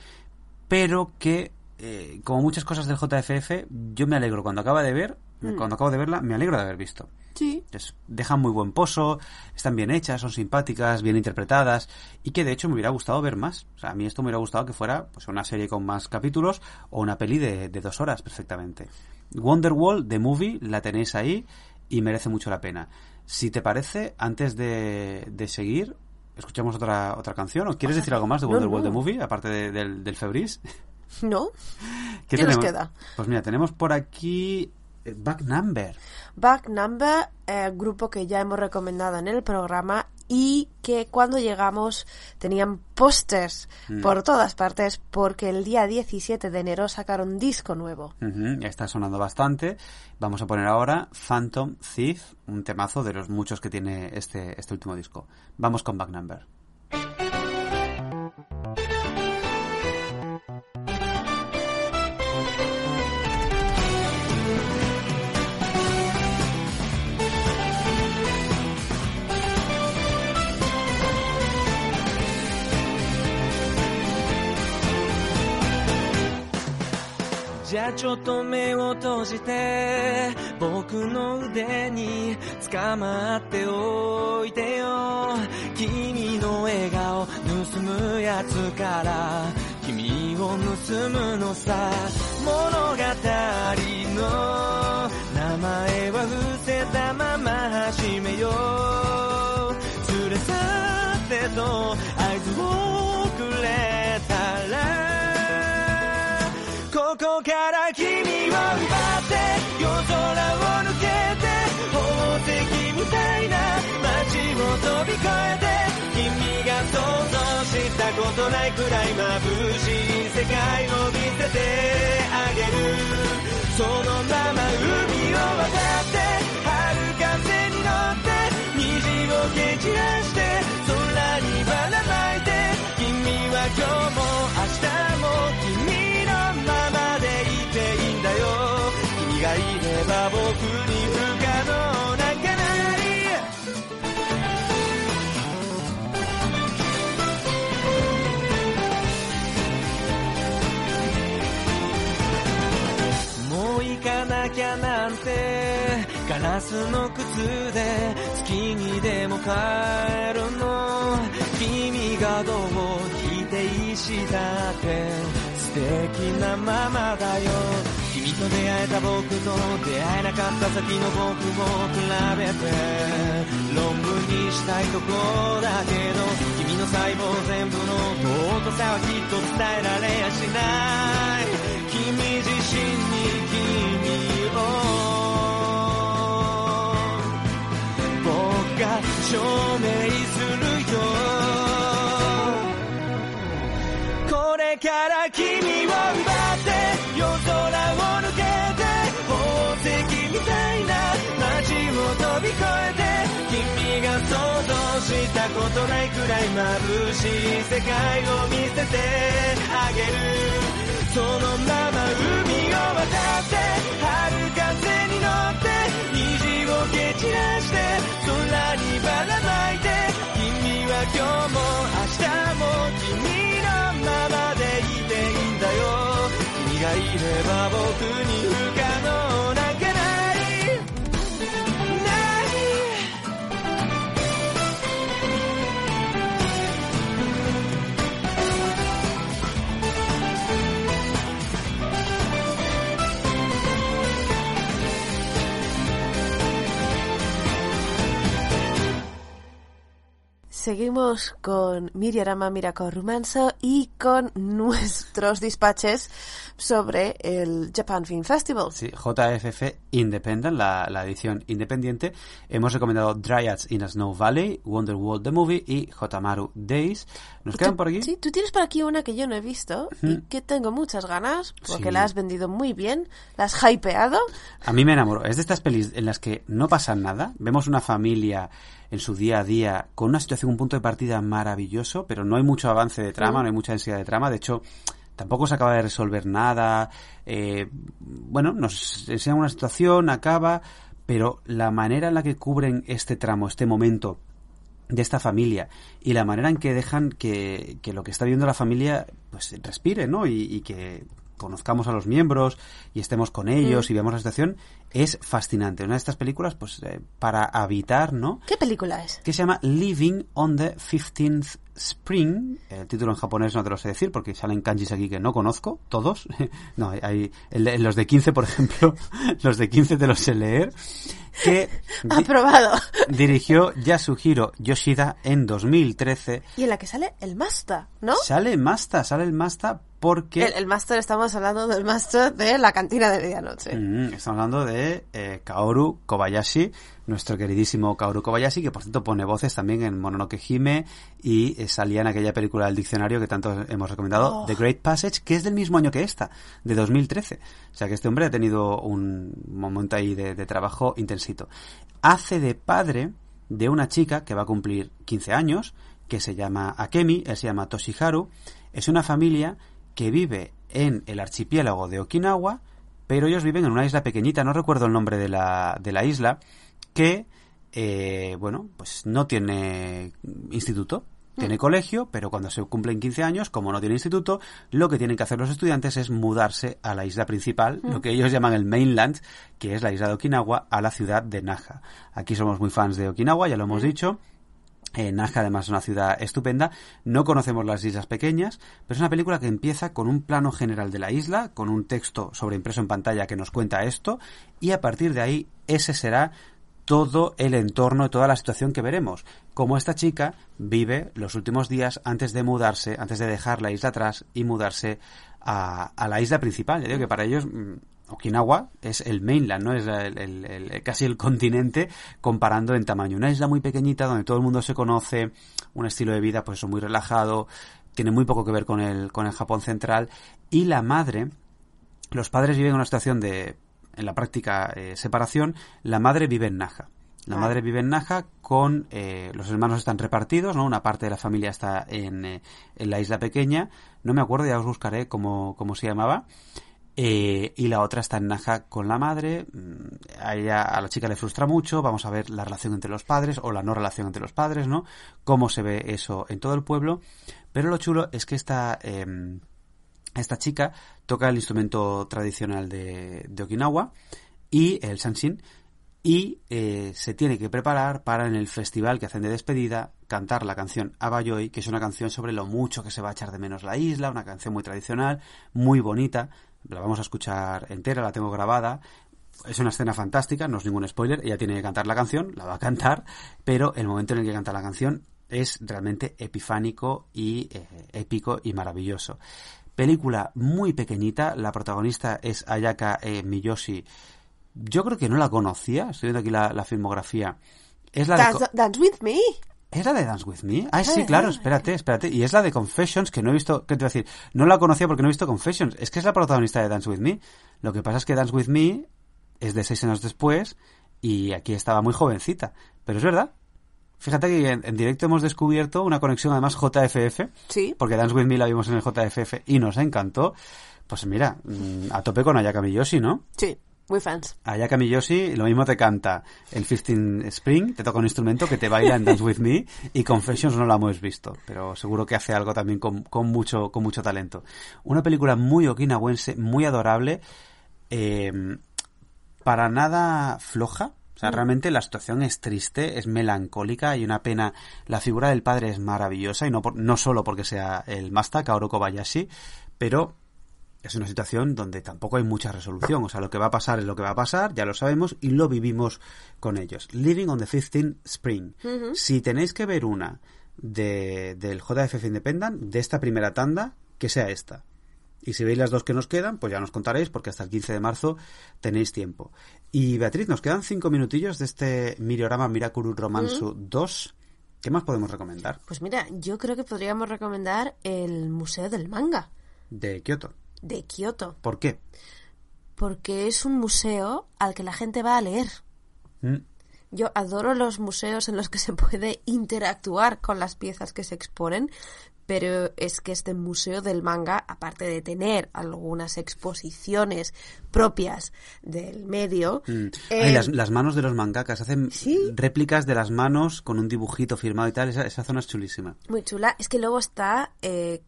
pero que, eh, como muchas cosas del JFF, yo me alegro cuando acaba de ver, Mm. cuando acabo de verla, me alegro de haber visto. Sí. Entonces, dejan muy buen pozo, están bien hechas, son simpáticas, bien interpretadas y que de hecho me hubiera gustado ver más. O sea, a mí esto me hubiera gustado que fuera pues una serie con más capítulos o una peli de, de dos horas perfectamente. Wonderwall, The Movie, la tenéis ahí y merece mucho la pena. Si te parece, antes de, de seguir, escuchamos otra otra canción. ¿O quieres decir algo más de No, Wonderwall, no. The Movie, aparte de- del, del Febris? ¿No? ¿Qué, ¿Qué nos queda? Pues mira, tenemos por aquí eh, Back Number. Back Number, eh, grupo que ya hemos recomendado en el programa y que cuando llegamos tenían pósters Mm. por todas partes porque el día 17 de enero sacaron disco nuevo. Está sonando bastante. Vamos a poner ahora Phantom Thief, un temazo de los muchos que tiene este, este último disco. Vamos con Back Number. ちょっと目を閉じて僕の腕に捕まっておいてよ。君の笑顔盗むやつから君を盗むのさ物語の名前は伏せたまま始めよう。連れ去ってと合図をえて君が想像したことないくらい眩しい世界を見せてあげる。そのまま海を渡って春風に乗って虹を蹴散らして空にばらまいて君は今日も明日も君のままでいていいんだよ。君がいれば僕になきゃなんてガラスの靴で月にでも帰るの。君がどう引いて石だって。素敵なままだよ。君と出会えた僕と出会えなかった先の僕を比べて。論文にしたいとこだけど君の細胞全部の尊さはきっと伝えられやしない。君自身に君僕が証明するよ。これから君を奪って夜空を抜けて宝石みたいな街を飛び越えて君が想像したことないくらい眩しい世界を見せてあげる。Seguimos con Miriarama Miracle Romanzo y con nuestros despaches sobre el Japan Film Festival. Sí, JFF Independent, la, la edición independiente. Hemos recomendado Dryads in a Snow Valley, Wonderworld the Movie y Hotamaru Days. ¿Nos quedan tú- por aquí? Sí, tú tienes por aquí una que yo no he visto y que tengo muchas ganas porque Sí. la has vendido muy bien, la has hypeado. A mí me enamoró. Es de estas pelis en las que no pasa nada. Vemos una familia en su día a día con una situación, un punto de partida maravilloso, pero no hay mucho avance de trama, no hay mucha densidad de trama. De hecho, tampoco se acaba de resolver nada. Eh, bueno, nos enseñan una situación, acaba, pero la manera en la que cubren este tramo, este momento de esta familia y la manera en que dejan que, que lo que está viendo la familia pues respire, ¿no? Y, y que conozcamos a los miembros y estemos con ellos y veamos la situación es fascinante. Una de estas películas, pues, eh, para habitar, ¿no? ¿Qué película es? que se llama Living on the 15th Spring. El título en japonés no te lo sé decir porque salen kanjis aquí que no conozco, todos. no, hay, de- los de 15, por ejemplo, los de 15 te los sé leer. Que Aprobado. dirigió Yasuhiro Yoshida en 2013. Y en la que sale el Masta, ¿no? Sale Masta, sale el Masta porque... El, el Master, estamos hablando del Master de la cantina de medianoche. Mm, estamos hablando de eh, Kaoru Kobayashi, nuestro queridísimo Kaoru Kobayashi, que por cierto pone voces también en Mononoke Hime y eh, salía en aquella película del diccionario que tanto hemos recomendado, Oh. The Great Passage, que es del mismo año que esta, de 2013. O sea que este hombre ha tenido un momento ahí de, de trabajo intensito. Hace de padre de una chica que va a cumplir 15 años, que se llama Akemi, él se llama Toshiharu, es una familia que vive en el archipiélago de Okinawa, pero ellos viven en una isla pequeñita, no recuerdo el nombre de la, de la isla, que, eh, bueno, pues no tiene instituto. Tiene colegio, pero cuando se cumplen 15 años, como no tiene instituto, lo que tienen que hacer los estudiantes es mudarse a la isla principal, lo que ellos llaman el mainland, que es la isla de Okinawa, a la ciudad de Naha. Aquí somos muy fans de Okinawa, ya lo hemos dicho. Eh, además es una ciudad estupenda. No conocemos las islas pequeñas, pero es una película que empieza con un plano general de la isla, con un texto sobreimpreso en pantalla que nos cuenta esto, y a partir de ahí ese será todo el entorno, toda la situación que veremos. Cómo esta chica vive los últimos días antes de mudarse, antes de dejar la isla atrás y mudarse a, a la isla principal. Ya digo que para ellos mm, Okinawa es el mainland, ¿no? Es el- el- el- casi el continente comparando en tamaño. Una isla muy pequeñita donde todo el mundo se conoce, un estilo de vida pues muy relajado, tiene muy poco que ver con el, con el Japón central y la madre, los padres viven en una situación de, en la práctica, eh, separación, la madre vive en Naha. La Ah. madre vive en Naha con eh, los hermanos están repartidos, ¿no? Una parte de la familia está en, eh, en la isla pequeña. No me acuerdo, ya os buscaré cómo, cómo se llamaba. Eh, y la otra está en Naja con la madre. Mm, A ella, a la chica le frustra mucho. Vamos a ver la relación entre los padres o la no relación entre los padres, ¿no? Cómo se ve eso en todo el pueblo. Pero lo chulo es que esta, em, esta chica toca el instrumento tradicional de, de Okinawa y el sanshin y eh, se tiene que preparar para en el festival que hacen de despedida cantar la canción Abayoi, que es una canción sobre lo mucho que se va a echar de menos la isla, una canción muy tradicional, muy bonita. La vamos a escuchar entera, la tengo grabada. Es una escena fantástica, no es ningún spoiler, ella tiene que cantar la canción, la va a cantar, pero el momento en el que canta la canción es realmente epifánico y eh, épico y maravilloso. Película muy pequeñita, la protagonista es Ayaka eh, Miyoshi. Yo creo que no la conocía, estoy viendo aquí la, la filmografía. Es la de Dance with me. ¿Es la de Dance With Me? Ah, sí, claro, espérate, espérate. Y es la de Confessions, que no he visto, ¿qué te iba a decir? No la conocía porque no he visto Confessions. Es que es la protagonista de Dance With Me. Lo que pasa es que Dance With Me es de seis años después y aquí estaba muy jovencita. Pero es verdad. Fíjate que en, en directo hemos descubierto una conexión además JFF. Sí. Porque Dance With Me la vimos en el JFF y nos encantó. Pues mira, mm, a tope con Ayaka Miyoshi, ¿no? Sí, muy fans. Ayaka Miyoshi lo mismo te canta en 15 Spring, te toca un instrumento que te baila en Dance With Me y Confessions no la hemos visto, pero seguro que hace algo también con, con mucho, con mucho talento. Una película muy okinawense, muy adorable, eh, para nada floja. O sea, realmente la situación es triste, es melancólica, hay una pena. La figura del padre es maravillosa y no, por- no solo porque sea el Masta, Kaoru Kobayashi, pero es una situación donde tampoco hay mucha resolución. O sea, lo que va a pasar es lo que va a pasar, ya lo sabemos y lo vivimos con ellos. Living on the 15th Spring. Si tenéis que ver una de, del JFF Independent, de esta primera tanda, que sea esta. Y si veis las dos que nos quedan, pues ya nos contaréis, porque hasta el 15 de marzo tenéis tiempo. Y Beatriz, nos quedan cinco minutillos de este Miriorama Mirakuru Romansu 2. ¿Qué más podemos recomendar? Pues mira, yo creo que podríamos recomendar el Museo del Manga De Kioto. De Kioto, ¿Por qué? porque es un museo al que la gente va a leer. Mm. Yo adoro los museos en los que se puede interactuar con las piezas que se exponen, pero es que este museo del manga, aparte de tener algunas exposiciones propias del medio, Mm. eh, Ay, las, las manos de los mangakas hacen Sí. réplicas de las manos con un dibujito firmado y tal. Esa, esa zona es chulísima. muy chula, es que luego está eh,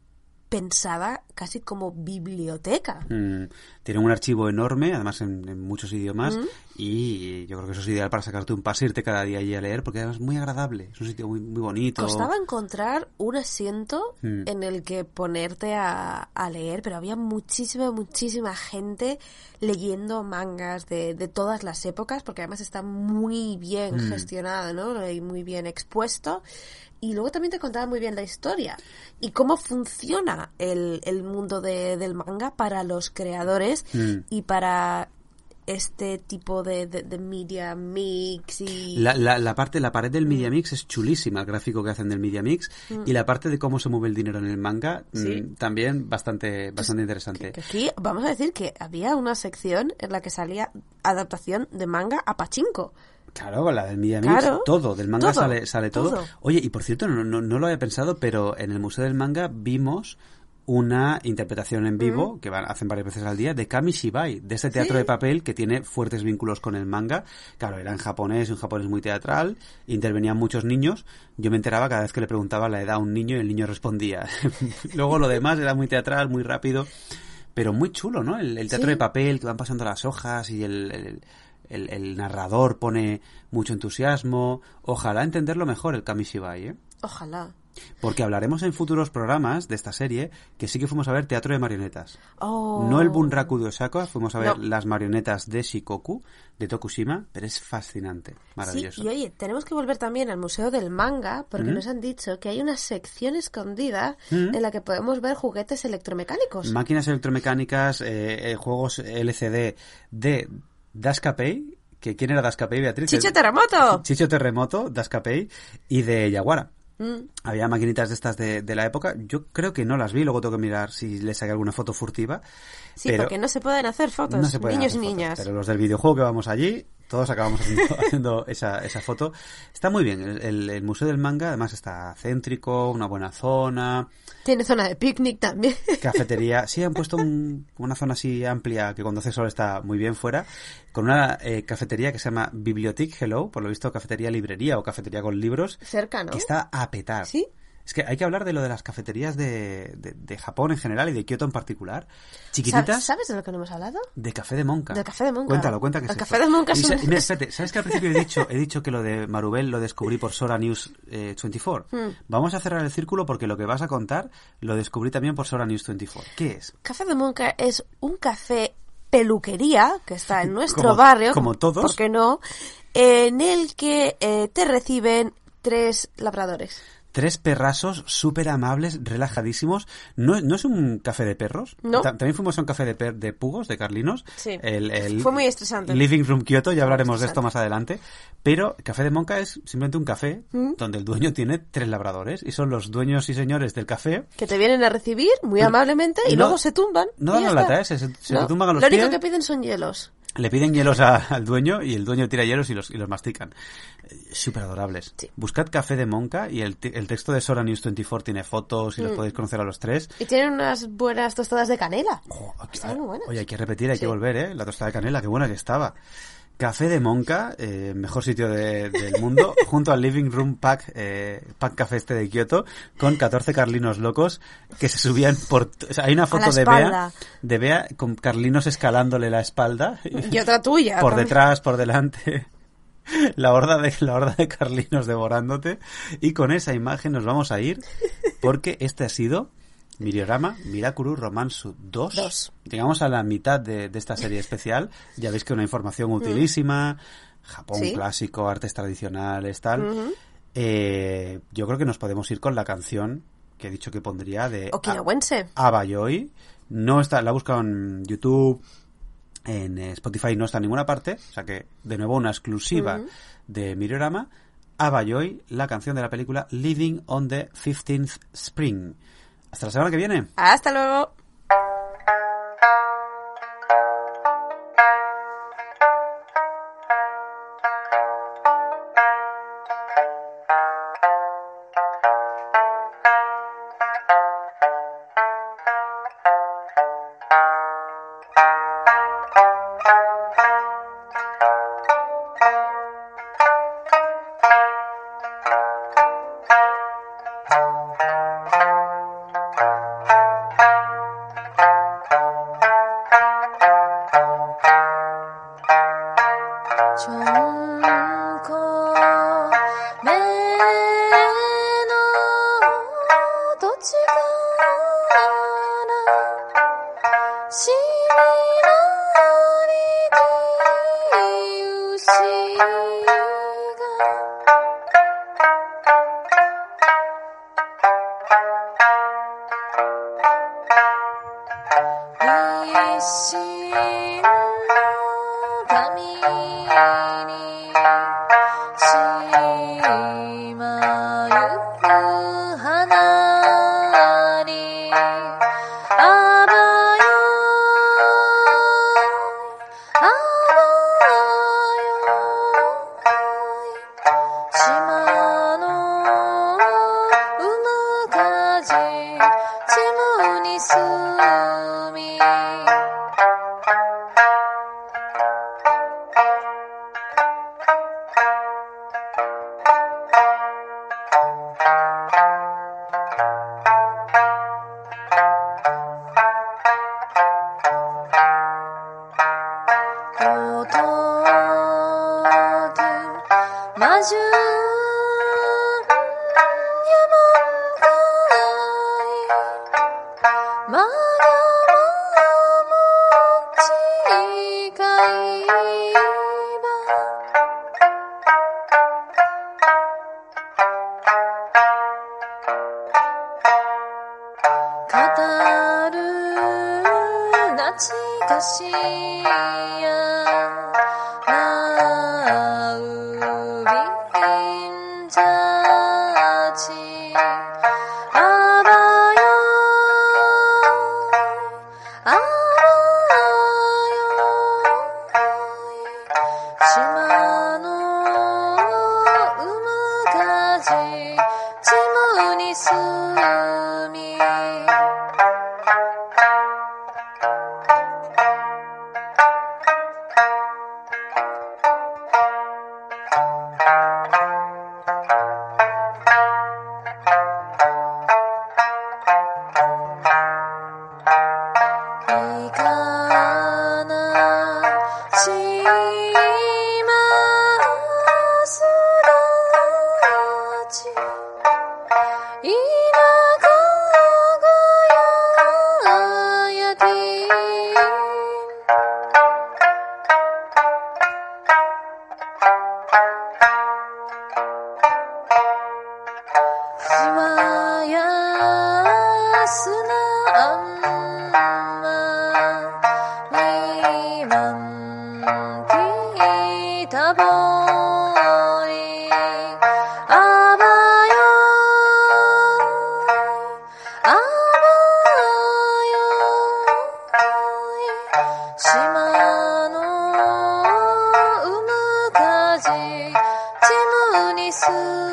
pensada casi como biblioteca. Mm, Tiene un archivo enorme, además en, en muchos idiomas, y yo creo que eso es ideal para sacarte un pase, irte cada día allí a leer, porque además es muy agradable. Es un sitio muy, muy bonito. Costaba encontrar un asiento Mm. en el que ponerte a, a leer, pero había muchísima, muchísima gente leyendo mangas de, de todas las épocas, porque además está muy bien Mm. gestionado, ¿no? Y muy bien expuesto. Y luego también te contaba muy bien la historia y cómo funciona el, el mundo de- del manga para los creadores Mm. y para este tipo de, de, de media mix y... La, la, la parte, la pared del Media Mix es chulísima, el gráfico que hacen del Media Mix, y la parte de cómo se mueve el dinero en el manga, mm, Mm. También bastante, bastante interesante. Que aquí vamos a decir que había una sección en la que salía adaptación de manga a pachinko. Claro, la del Media Claro. todo, del manga Todo, sale, sale todo. todo. Oye, y por cierto, no, no, no lo había pensado, pero en el Museo del Manga vimos una interpretación en vivo, que van, hacen varias veces al día, de Kamishibai, de ese teatro de papel que tiene fuertes vínculos con el manga. Claro, era en japonés, un japonés muy teatral, intervenían muchos niños. Yo me enteraba cada vez que le preguntaba la edad a un niño y el niño respondía. Luego lo demás era muy teatral, muy rápido, pero muy chulo, ¿no? El, el teatro Sí. de papel, que van pasando las hojas y el, el- el- el narrador pone mucho entusiasmo. Ojalá entenderlo mejor el Kamishibai, ¿eh? Ojalá. Porque hablaremos en futuros programas de esta serie que sí que fuimos a ver teatro de marionetas. Oh. No el Bunraku de Osaka, fuimos a ver No. las marionetas de Shikoku, de Tokushima, pero es fascinante, maravilloso. Sí, y oye, tenemos que volver también al Museo del Manga, porque nos han dicho que hay una sección escondida en la que podemos ver juguetes electromecánicos. Máquinas electromecánicas, eh, eh, juegos LCD de Daskapei, que ¿quién era Daskapei, Beatriz? ¡Chicho Terremoto! Chicho Terremoto, Daskapei y de Yaguara. Mm. Había maquinitas de estas de, de la época. Yo creo que no las vi, luego tengo que mirar si les saqué alguna foto furtiva. Sí, pero porque no se pueden hacer fotos, no se pueden niños y hacer fotos, niñas. Pero los del videojuego que vamos allí, todos acabamos haciendo, haciendo esa, esa foto. Está muy bien. El, el- el Museo del Manga, además, está céntrico, una buena zona, Tiene zona de picnic también. cafetería. Sí, han puesto un- una zona así amplia que cuando hace sol está muy bien fuera, con una eh, cafetería que se llama Bibliothèque Hello, por lo visto cafetería librería o cafetería con libros, Cerca, ¿no? que está a petar. ¿Sí? Es que hay que hablar de lo de las cafeterías de, de, de Japón en general y de Kioto en particular. Chiquititas ¿Sabes de lo que no hemos hablado? de café de monca. Del café de monca. Cuéntalo, cuenta que El es café esto. de monca Y es sa- un- y mira, espérate, ¿sabes que al principio he dicho, he dicho que lo de Marubel lo descubrí por Sora News eh, 24? Hmm. Vamos a cerrar el círculo porque lo que vas a contar lo descubrí también por Sora News 24. ¿Qué es? Café de Monca es un café peluquería que está en nuestro Como- barrio. como todos. ¿Por qué no? En el que eh, te reciben tres labradores. Tres perrazos súper amables, relajadísimos. ¿No, ¿No es un café de perros? No. Ta- También fuimos a un café de, per- de pugos, de Carlinos. Sí. El, el Fue muy estresante. Living Room Kyoto, ya hablaremos de esto más adelante. Pero el café de Monca es simplemente un café Mm. donde el dueño tiene tres labradores y son los dueños y señores del café. Que te vienen a recibir muy amablemente y no- luego se tumban. no dan la lata, ¿eh? Se- tumban a los Lo único pies. que piden son hielos. Le piden hielos a- al dueño y el dueño tira hielos y los, y los mastican. Súper adorables. Sí. Buscad Café de Monca y el, el texto de Sora News 24 tiene fotos y Mm. los podéis conocer a los tres. Y tienen unas buenas tostadas de canela. Aquí- Están muy buenas. Oye, hay que repetir, hay Sí. que volver, ¿eh? La tostada de canela, qué buena que estaba. Café de Monca, eh, mejor sitio de- del mundo, junto al Living Room Pack, eh, Pack Café este de Kioto, con 14 carlinos locos que se subían por... o sea, hay una foto de Bea, de Bea con carlinos escalándole la espalda. Y otra tuya. por también. detrás, por delante. La horda de la horda de Carlinos devorándote y con esa imagen nos vamos a ir porque este ha sido Miriorama Mirakuru Romansu 2. Dos. Llegamos a la mitad de, de esta serie especial. Ya veis que una información utilísima, Japón Mm. Sí. clásico, artes tradicionales, tal. Eh, yo creo que nos podemos ir con la canción que he dicho que pondría de Okinawense. Abayoi. No está, la he buscado en YouTube, en eh, Spotify no está en ninguna parte. O sea que, de nuevo, una exclusiva de Miriorama. Abayoi, la canción de la película Living on the 15th Spring. Hasta la semana que viene. Hasta luego.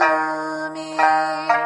阿弥